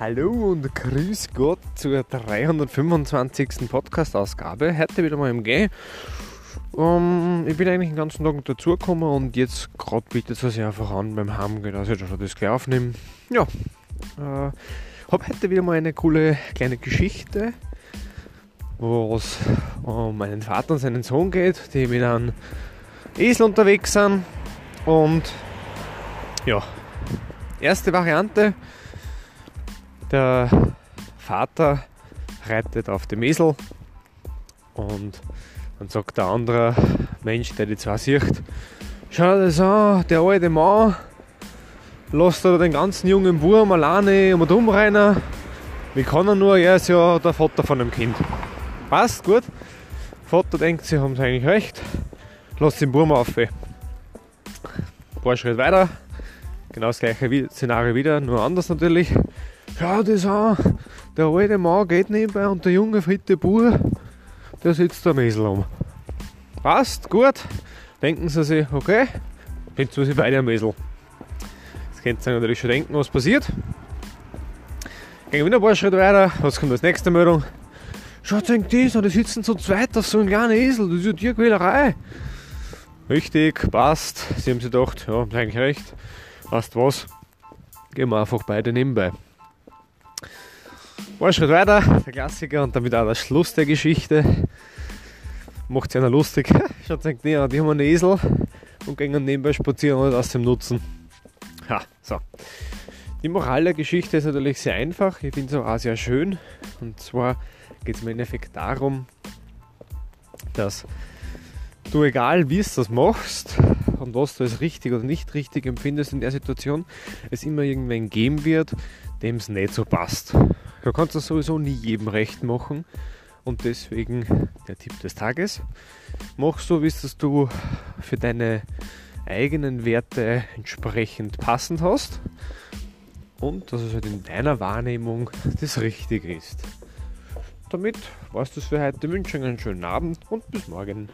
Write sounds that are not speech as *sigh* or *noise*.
Hallo und grüß Gott zur 325. Podcast-Ausgabe. Heute wieder mal im Gehen. Um, ich bin eigentlich den ganzen Tag dazugekommen und jetzt gerade bietet es sich einfach an beim Heimgehen, dass ich schon das gleich aufnehme. Ja, äh, habe heute wieder mal eine coole kleine Geschichte, wo es um meinen Vater und seinen Sohn geht, die mit einem Esel unterwegs sind. Und ja, erste Variante der Vater reitet auf dem Esel und dann sagt der andere Mensch, der die zwei sieht, schau dir das an, der alte Mann lässt da den ganzen jungen Burm alleine um und umrennen. Wie kann er nur? Er ist ja der Vater von dem Kind. Passt, gut. Vater denkt, sie haben eigentlich recht. Lass den Burm auf. Ein paar Schritte weiter. Genau das gleiche Szenario wieder, nur anders natürlich. Schau das an, der alte Mann geht nebenbei und der junge fitte Bub, der sitzt am Esel um. Passt, gut. Denken sie sich, okay, jetzt sind sie beide am Esel. Jetzt könnt ihr natürlich schon denken, was passiert. Gehen wieder ein paar Schritte weiter, was kommt als nächste Meldung? Schaut euch das an, die sitzen zu zweit auf so einem kleinen Esel, das ist ja Tierquälerei. Richtig, passt. Sie haben sich gedacht, ja, haben eigentlich recht. Passt was? Gehen wir einfach beide nebenbei. Ein Schritt weiter, der Klassiker und damit auch der Schluss der Geschichte. Macht einer lustig. *laughs* Schaut sich näher die haben einen Esel und gehen nebenbei spazieren und aus dem Nutzen. Ha, so. Die Moral der Geschichte ist natürlich sehr einfach. Ich finde es auch sehr schön. Und zwar geht es im Endeffekt darum, dass du, egal wie es das machst und was du als richtig oder nicht richtig empfindest in der Situation, es immer irgendwen geben wird, dem es nicht so passt. Du kannst das sowieso nie jedem recht machen. Und deswegen der Tipp des Tages. Mach so, wie es du für deine eigenen Werte entsprechend passend hast. Und dass es halt in deiner Wahrnehmung das Richtige ist. Damit war es das für heute. Ich wünsche einen schönen Abend und bis morgen.